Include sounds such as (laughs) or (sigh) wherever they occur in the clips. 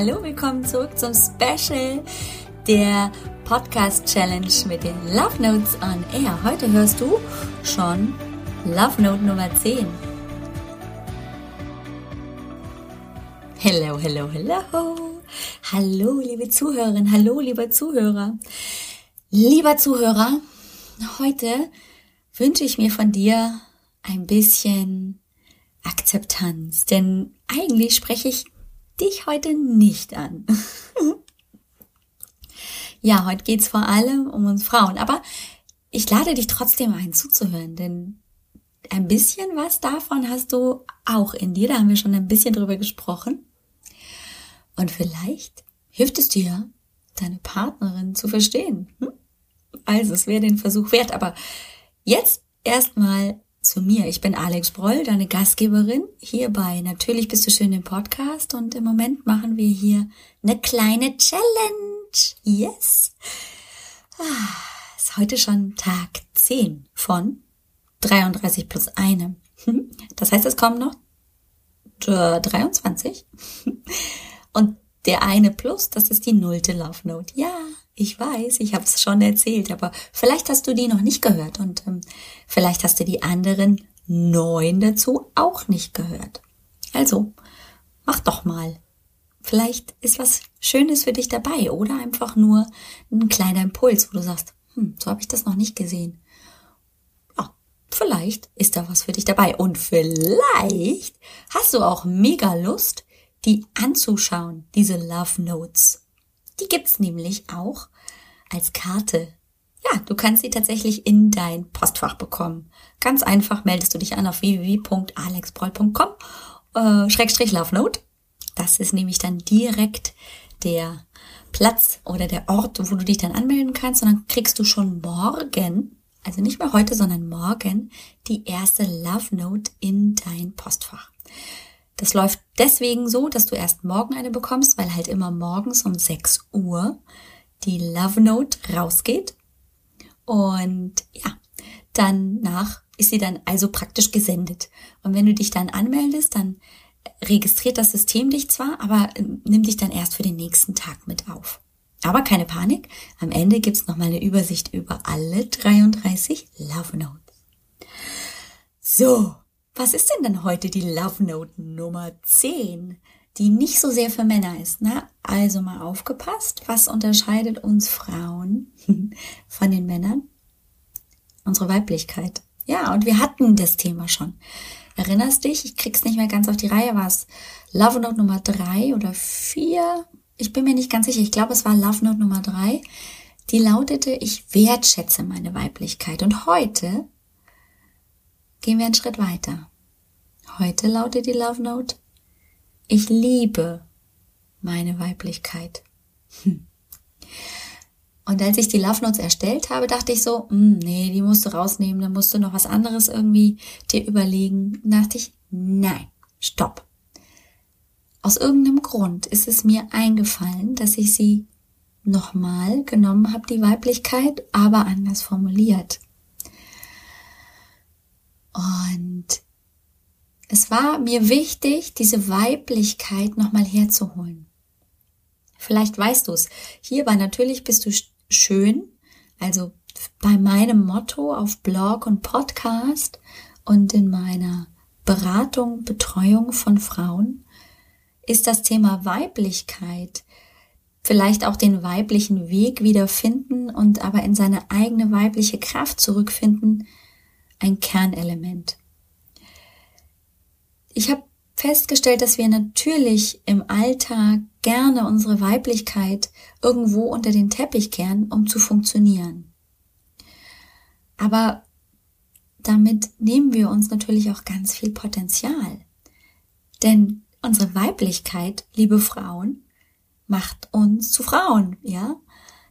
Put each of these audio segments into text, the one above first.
Hallo, willkommen zurück zum Special der Podcast Challenge mit den Love Notes on Air. Heute hörst du schon Love Note Nummer 10. Hello, hello, hello. Hallo, liebe Zuhörerin, hallo, lieber Zuhörer. Lieber Zuhörer, heute wünsche ich mir von dir ein bisschen Akzeptanz, denn eigentlich spreche ich dich heute nicht an. (laughs) ja, heute geht's vor allem um uns Frauen, aber ich lade dich trotzdem ein zuzuhören, denn ein bisschen was davon hast du auch in dir, da haben wir schon ein bisschen drüber gesprochen. Und vielleicht hilft es dir, deine Partnerin zu verstehen. Hm? Also, es wäre den Versuch wert, aber jetzt erstmal zu mir. Ich bin Alex Broll, deine Gastgeberin hier bei Natürlich bist du schön im Podcast und im Moment machen wir hier eine kleine Challenge. Yes. Ah, ist heute schon Tag 10 von 33 plus einem. Das heißt, es kommen noch 23. Und der eine plus, das ist die nullte Love Note. Ja, ich weiß, ich habe es schon erzählt, aber vielleicht hast du die noch nicht gehört und ähm, vielleicht hast du die anderen neun dazu auch nicht gehört. Also, mach doch mal. Vielleicht ist was Schönes für dich dabei oder einfach nur ein kleiner Impuls, wo du sagst, hm, so habe ich das noch nicht gesehen. Ja, vielleicht ist da was für dich dabei und vielleicht hast du auch mega Lust, die anzuschauen, diese Love Notes. Die gibt's nämlich auch als Karte. Ja, du kannst sie tatsächlich in dein Postfach bekommen. Ganz einfach meldest du dich an auf www.alexbroll.com äh, Schrägstrich Love Note. Das ist nämlich dann direkt der Platz oder der Ort, wo du dich dann anmelden kannst. Und dann kriegst du schon morgen, also nicht mehr heute, sondern morgen, die erste Love Note in dein Postfach. Das läuft deswegen so, dass du erst morgen eine bekommst, weil halt immer morgens um 6 Uhr die Love Note rausgeht. Und ja, danach ist sie dann also praktisch gesendet. Und wenn du dich dann anmeldest, dann registriert das System dich zwar, aber äh, nimmt dich dann erst für den nächsten Tag mit auf. Aber keine Panik, am Ende gibt's nochmal eine Übersicht über alle 33 Love Notes. So, was ist denn denn heute die Love Note Nummer 10, die nicht so sehr für Männer ist? Na, also mal aufgepasst. Was unterscheidet uns Frauen (laughs) von den Männern? Unsere Weiblichkeit. Ja, und wir hatten das Thema schon. Erinnerst dich? Ich krieg's nicht mehr ganz auf die Reihe. War es Love Note Nummer 3 oder 4? Ich bin mir nicht ganz sicher. Ich glaube, es war Love Note Nummer 3. Die lautete, ich wertschätze meine Weiblichkeit. Und heute gehen wir einen Schritt weiter. Heute lautet die Love Note, ich liebe meine Weiblichkeit. Hm. Und als ich die Love Notes erstellt habe, dachte ich so, hm, nee, die musst du rausnehmen, dann musst du noch was anderes irgendwie dir überlegen. Und dachte ich, nein, stopp. Aus irgendeinem Grund ist es mir eingefallen, dass ich sie nochmal genommen habe, die Weiblichkeit, aber anders formuliert. Und es war mir wichtig, diese Weiblichkeit nochmal herzuholen. Vielleicht weißt du es. Hierbei natürlich bist du schön. Also bei meinem Motto auf Blog und Podcast und in meiner Beratung, Betreuung von Frauen ist das Thema Weiblichkeit vielleicht auch den weiblichen Weg wiederfinden und aber in seine eigene weibliche Kraft zurückfinden ein Kernelement. Ich habe festgestellt, dass wir natürlich im Alltag gerne unsere Weiblichkeit irgendwo unter den Teppich kehren, um zu funktionieren. Aber damit nehmen wir uns natürlich auch ganz viel Potenzial. Denn unsere Weiblichkeit, liebe Frauen, macht uns zu Frauen, ja?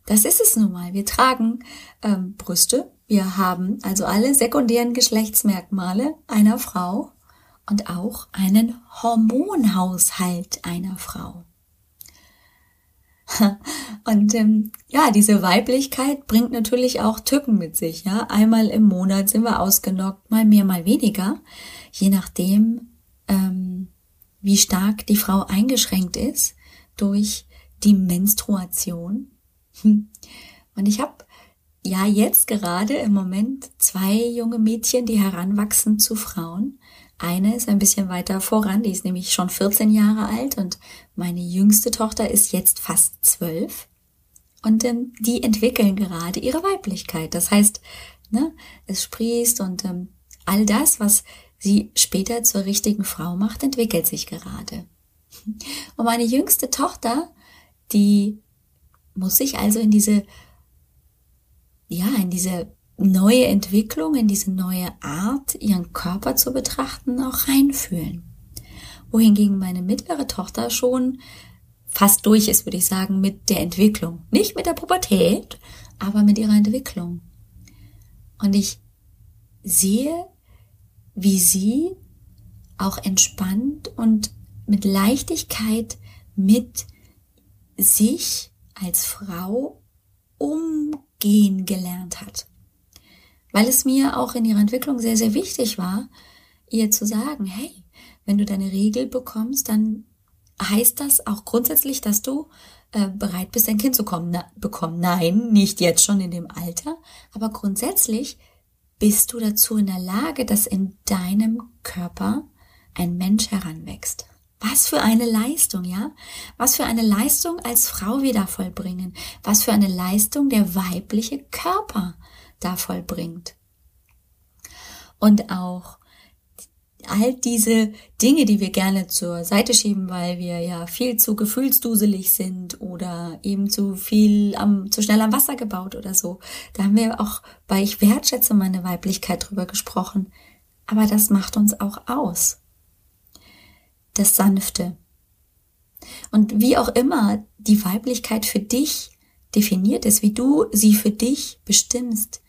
Das ist es nun mal. Wir tragen ähm, Brüste, wir haben also alle sekundären Geschlechtsmerkmale einer Frau und auch einen Hormonhaushalt einer Frau. (laughs) Und ähm, ja, diese Weiblichkeit bringt natürlich auch Tücken mit sich. Ja, einmal im Monat sind wir ausgenockt, mal mehr, mal weniger, je nachdem, ähm, wie stark die Frau eingeschränkt ist durch die Menstruation. (laughs) Und ich habe ja jetzt gerade im Moment zwei junge Mädchen, die heranwachsen zu Frauen. Eine ist ein bisschen weiter voran, die ist nämlich schon 14 Jahre alt und meine jüngste Tochter ist jetzt fast zwölf. Und ähm, die entwickeln gerade ihre Weiblichkeit. Das heißt, ne, es sprießt und ähm, all das, was sie später zur richtigen Frau macht, entwickelt sich gerade. Und meine jüngste Tochter, die muss sich also in diese, in diese neue Entwicklung, in diese neue Art, ihren Körper zu betrachten, auch reinfühlen. Wohingegen meine mittlere Tochter schon fast durch ist, würde ich sagen, mit der Entwicklung. Nicht mit der Pubertät, aber mit ihrer Entwicklung. Und ich sehe, wie sie auch entspannt und mit Leichtigkeit mit sich als Frau umgehen gelernt hat. Weil es mir auch in ihrer Entwicklung sehr, sehr wichtig war, ihr zu sagen, hey, wenn du deine Regel bekommst, dann heißt das auch grundsätzlich, dass du äh, bereit bist, ein Kind zu kommen, na, bekommen. Nein, nicht jetzt schon in dem Alter, aber grundsätzlich bist du dazu in der Lage, dass in deinem Körper ein Mensch heranwächst. Was für eine Leistung, ja? Was für eine Leistung als Frau wir da vollbringen. Was für eine Leistung der weibliche Körper da vollbringt. Und auch all diese Dinge, die wir gerne zur Seite schieben, weil wir ja viel zu gefühlsduselig sind oder eben zu viel am, zu schnell am Wasser gebaut oder so. Da haben wir auch bei Ich wertschätze meine Weiblichkeit drüber gesprochen. Aber das macht uns auch aus das Sanfte. Und wie auch immer die Weiblichkeit für dich definiert ist, wie du sie für dich bestimmst,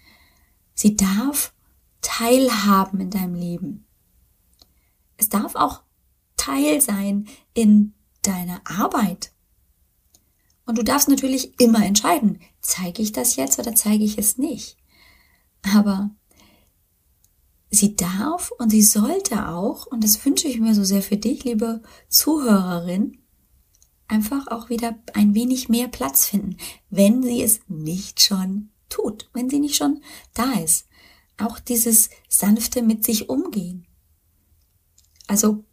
sie darf teilhaben in deinem Leben. Es darf auch Teil sein in deiner Arbeit. Und du darfst natürlich immer entscheiden, zeige ich das jetzt oder zeige ich es nicht. Aber sie darf und sie sollte auch, und das wünsche ich mir so sehr für dich, liebe Zuhörerin, einfach auch wieder ein wenig mehr Platz finden, wenn sie es nicht schon tut, wenn sie nicht schon da ist. Auch dieses sanfte mit sich umgehen. Also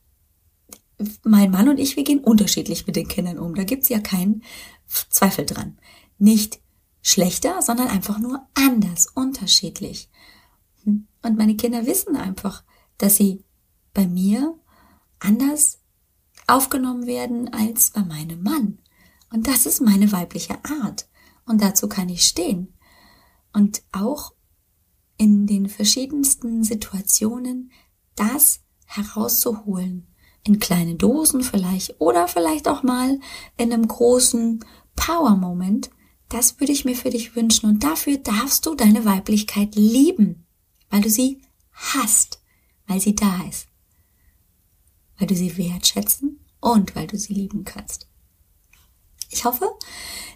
mein Mann und ich, wir gehen unterschiedlich mit den Kindern um. Da gibt's ja keinen Zweifel dran. Nicht schlechter, sondern einfach nur anders, unterschiedlich. Und meine Kinder wissen einfach, dass sie bei mir anders aufgenommen werden als bei meinem Mann. Und das ist meine weibliche Art. Und dazu kann ich stehen. Und auch in den verschiedensten Situationen das herauszuholen. In kleine Dosen vielleicht oder vielleicht auch mal in einem großen Power-Moment. Das würde ich mir für dich wünschen. Und dafür darfst du deine Weiblichkeit lieben weil du sie hast, weil sie da ist, weil du sie wertschätzen und weil du sie lieben kannst. Ich hoffe,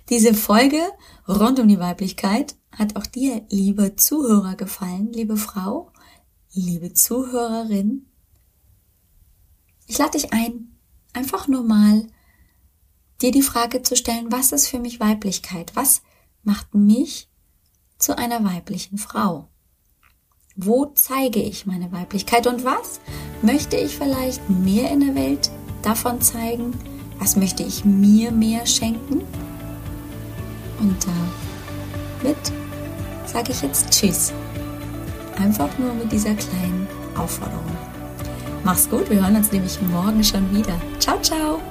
diese Folge rund um die Weiblichkeit hat auch dir, liebe Zuhörer, gefallen, liebe Frau, liebe Zuhörerin. Ich lade dich ein, einfach nur mal dir die Frage zu stellen, was ist für mich Weiblichkeit? Was macht mich zu einer weiblichen Frau? Wo zeige ich meine Weiblichkeit und was möchte ich vielleicht mehr in der Welt davon zeigen? Was möchte ich mir mehr schenken? Und damit sage ich jetzt Tschüss. Einfach nur mit dieser kleinen Aufforderung. Mach's gut, wir hören uns nämlich morgen schon wieder. Ciao, ciao!